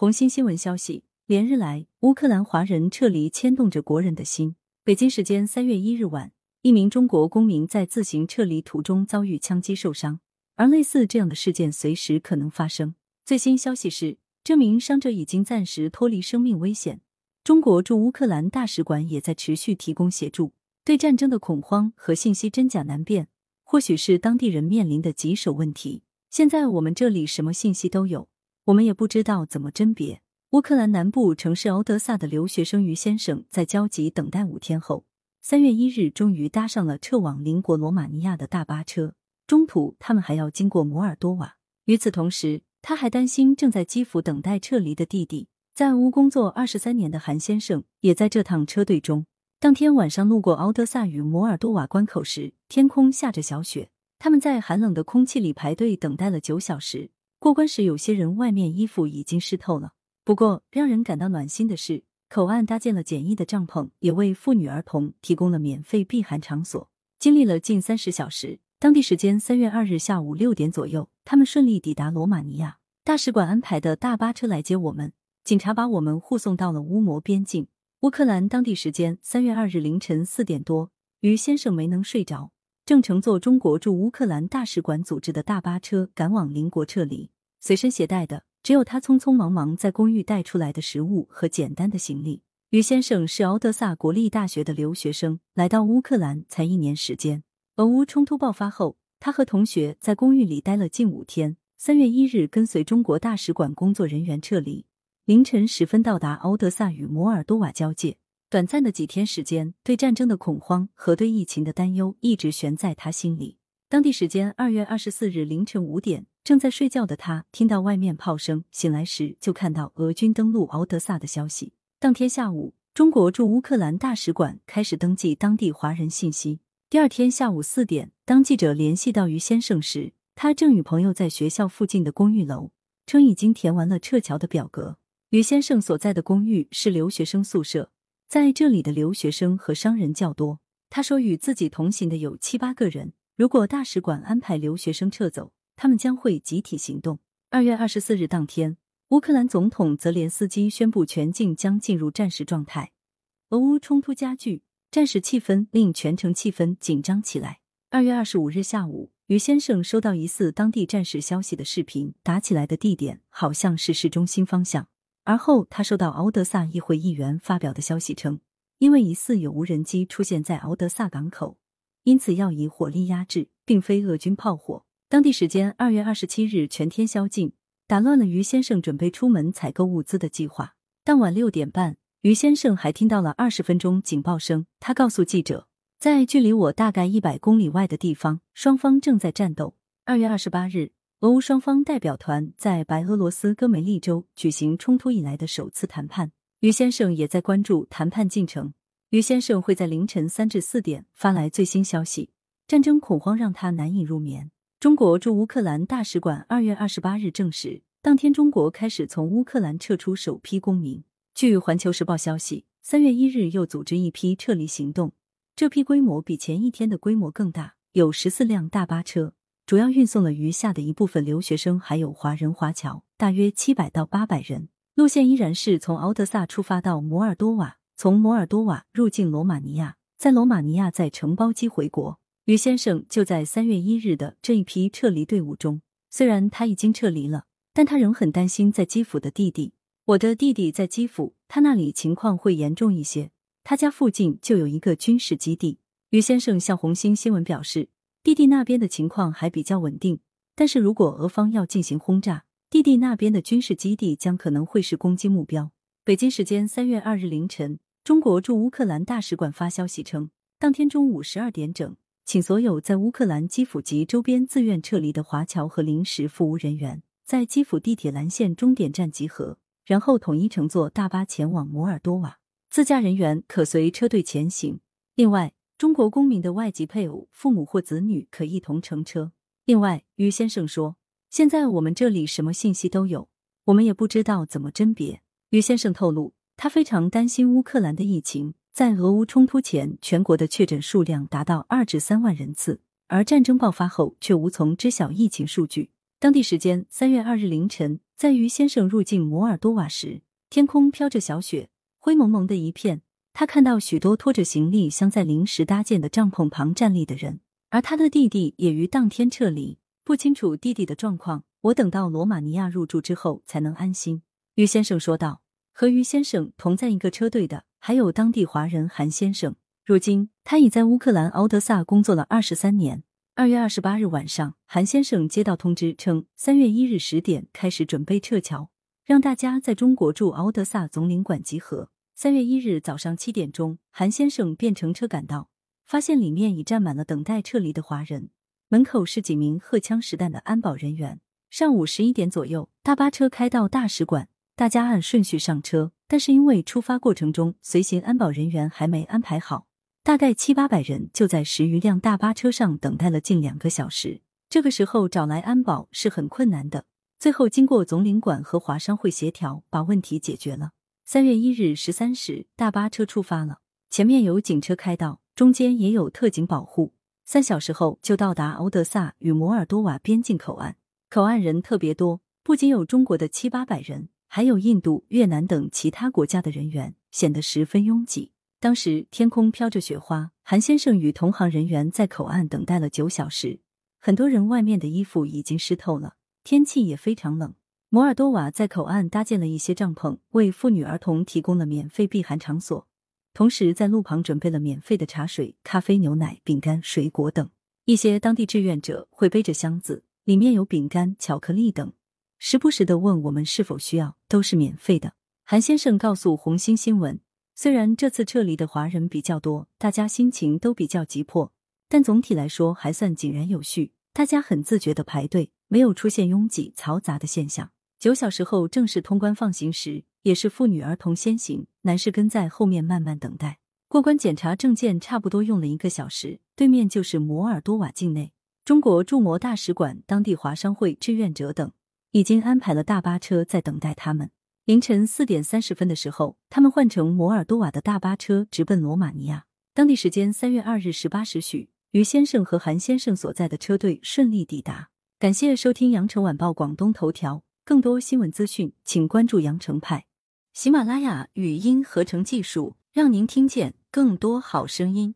红星新闻消息，连日来，乌克兰华人撤离牵动着国人的心。北京时间三月一日晚，一名中国公民在自行撤离途中遭遇枪击受伤，而类似这样的事件随时可能发生。最新消息是，这名伤者已经暂时脱离生命危险。中国驻乌克兰大使馆也在持续提供协助。对战争的恐慌和信息真假难辨，或许是当地人面临的棘手问题。现在我们这里什么信息都有。我们也不知道怎么甄别。乌克兰南部城市敖德萨的留学生于先生在焦急等待五天后，三月一日终于搭上了撤往邻国罗马尼亚的大巴车。中途他们还要经过摩尔多瓦。与此同时，他还担心正在基辅等待撤离的弟弟。在乌工作二十三年的韩先生也在这趟车队中。当天晚上路过敖德萨与摩尔多瓦关口时，天空下着小雪。他们在寒冷的空气里排队等待了九小时。过关时，有些人外面衣服已经湿透了。不过，让人感到暖心的是，口岸搭建了简易的帐篷，也为妇女儿童提供了免费避寒场所。经历了近三十小时，当地时间三月二日下午六点左右，他们顺利抵达罗马尼亚。大使馆安排的大巴车来接我们，警察把我们护送到了乌摩边境。乌克兰当地时间三月二日凌晨四点多，于先生没能睡着。正乘坐中国驻乌克兰大使馆组织的大巴车赶往邻国撤离，随身携带的只有他匆匆忙忙在公寓带出来的食物和简单的行李。于先生是敖德萨国立大学的留学生，来到乌克兰才一年时间。俄乌冲突爆发后，他和同学在公寓里待了近五天。三月一日，跟随中国大使馆工作人员撤离，凌晨时分到达敖德萨与摩尔多瓦交界。短暂的几天时间，对战争的恐慌和对疫情的担忧一直悬在他心里。当地时间二月二十四日凌晨五点，正在睡觉的他听到外面炮声，醒来时就看到俄军登陆敖德萨的消息。当天下午，中国驻乌克兰大使馆开始登记当地华人信息。第二天下午四点，当记者联系到于先生时，他正与朋友在学校附近的公寓楼，称已经填完了撤侨的表格。于先生所在的公寓是留学生宿舍。在这里的留学生和商人较多。他说，与自己同行的有七八个人。如果大使馆安排留学生撤走，他们将会集体行动。二月二十四日当天，乌克兰总统泽连斯基宣布全境将进入战时状态。俄乌冲突加剧，战时气氛令全城气氛紧张起来。二月二十五日下午，于先生收到疑似当地战时消息的视频，打起来的地点好像是市中心方向。而后，他收到敖德萨议会议员发表的消息称，因为疑似有无人机出现在敖德萨港口，因此要以火力压制，并非俄军炮火。当地时间二月二十七日全天宵禁，打乱了于先生准备出门采购物资的计划。当晚六点半，于先生还听到了二十分钟警报声。他告诉记者，在距离我大概一百公里外的地方，双方正在战斗。二月二十八日。俄乌双方代表团在白俄罗斯戈梅利州举行冲突以来的首次谈判。于先生也在关注谈判进程。于先生会在凌晨三至四点发来最新消息。战争恐慌让他难以入眠。中国驻乌克兰大使馆二月二十八日证实，当天中国开始从乌克兰撤出首批公民。据环球时报消息，三月一日又组织一批撤离行动，这批规模比前一天的规模更大，有十四辆大巴车。主要运送了余下的一部分留学生，还有华人华侨，大约七百到八百人。路线依然是从敖德萨出发到摩尔多瓦，从摩尔多瓦入境罗马尼亚，在罗马尼亚再乘包机回国。于先生就在三月一日的这一批撤离队伍中。虽然他已经撤离了，但他仍很担心在基辅的弟弟。我的弟弟在基辅，他那里情况会严重一些。他家附近就有一个军事基地。于先生向红星新闻表示。弟弟那边的情况还比较稳定，但是如果俄方要进行轰炸，弟弟那边的军事基地将可能会是攻击目标。北京时间三月二日凌晨，中国驻乌克兰大使馆发消息称，当天中午十二点整，请所有在乌克兰基辅及周边自愿撤离的华侨和临时服务人员在基辅地铁蓝线终点站集合，然后统一乘坐大巴前往摩尔多瓦，自驾人员可随车队前行。另外。中国公民的外籍配偶、父母或子女可一同乘车。另外，于先生说：“现在我们这里什么信息都有，我们也不知道怎么甄别。”于先生透露，他非常担心乌克兰的疫情。在俄乌冲突前，全国的确诊数量达到二至三万人次，而战争爆发后却无从知晓疫情数据。当地时间三月二日凌晨，在于先生入境摩尔多瓦时，天空飘着小雪，灰蒙蒙的一片。他看到许多拖着行李箱在临时搭建的帐篷旁站立的人，而他的弟弟也于当天撤离。不清楚弟弟的状况，我等到罗马尼亚入住之后才能安心。于先生说道。和于先生同在一个车队的还有当地华人韩先生。如今他已在乌克兰敖德萨工作了二十三年。二月二十八日晚上，韩先生接到通知称，三月一日十点开始准备撤侨，让大家在中国驻敖德萨总领馆集合。三月一日早上七点钟，韩先生便乘车赶到，发现里面已站满了等待撤离的华人，门口是几名荷枪实弹的安保人员。上午十一点左右，大巴车开到大使馆，大家按顺序上车，但是因为出发过程中随行安保人员还没安排好。大概七八百人就在十余辆大巴车上等待了近两个小时。这个时候找来安保是很困难的。最后经过总领馆和华商会协调，把问题解决了。三月一日十三时，大巴车出发了，前面有警车开道，中间也有特警保护。三小时后就到达敖德萨与摩尔多瓦边境口岸。口岸人特别多，不仅有中国的七八百人，还有印度、越南等其他国家的人员，显得十分拥挤。当时天空飘着雪花，韩先生与同行人员在口岸等待了九小时，很多人外面的衣服已经湿透了，天气也非常冷。摩尔多瓦在口岸搭建了一些帐篷，为妇女儿童提供了免费避寒场所，同时在路旁准备了免费的茶水、咖啡、牛奶、饼干、水果等。一些当地志愿者会背着箱子，里面有饼干、巧克力等，时不时的问我们是否需要，都是免费的。韩先生告诉红星新闻。虽然这次撤离的华人比较多，大家心情都比较急迫，但总体来说还算井然有序。大家很自觉的排队，没有出现拥挤嘈杂的现象。九小时后正式通关放行时，也是妇女儿童先行，男士跟在后面慢慢等待过关检查证件，差不多用了一个小时。对面就是摩尔多瓦境内，中国驻摩大使馆、当地华商会志愿者等已经安排了大巴车在等待他们。凌晨四点三十分的时候，他们换乘摩尔多瓦的大巴车直奔罗马尼亚。当地时间三月二日十八时许，于先生和韩先生所在的车队顺利抵达。感谢收听羊城晚报广东头条，更多新闻资讯，请关注羊城派。喜马拉雅语音合成技术，让您听见更多好声音。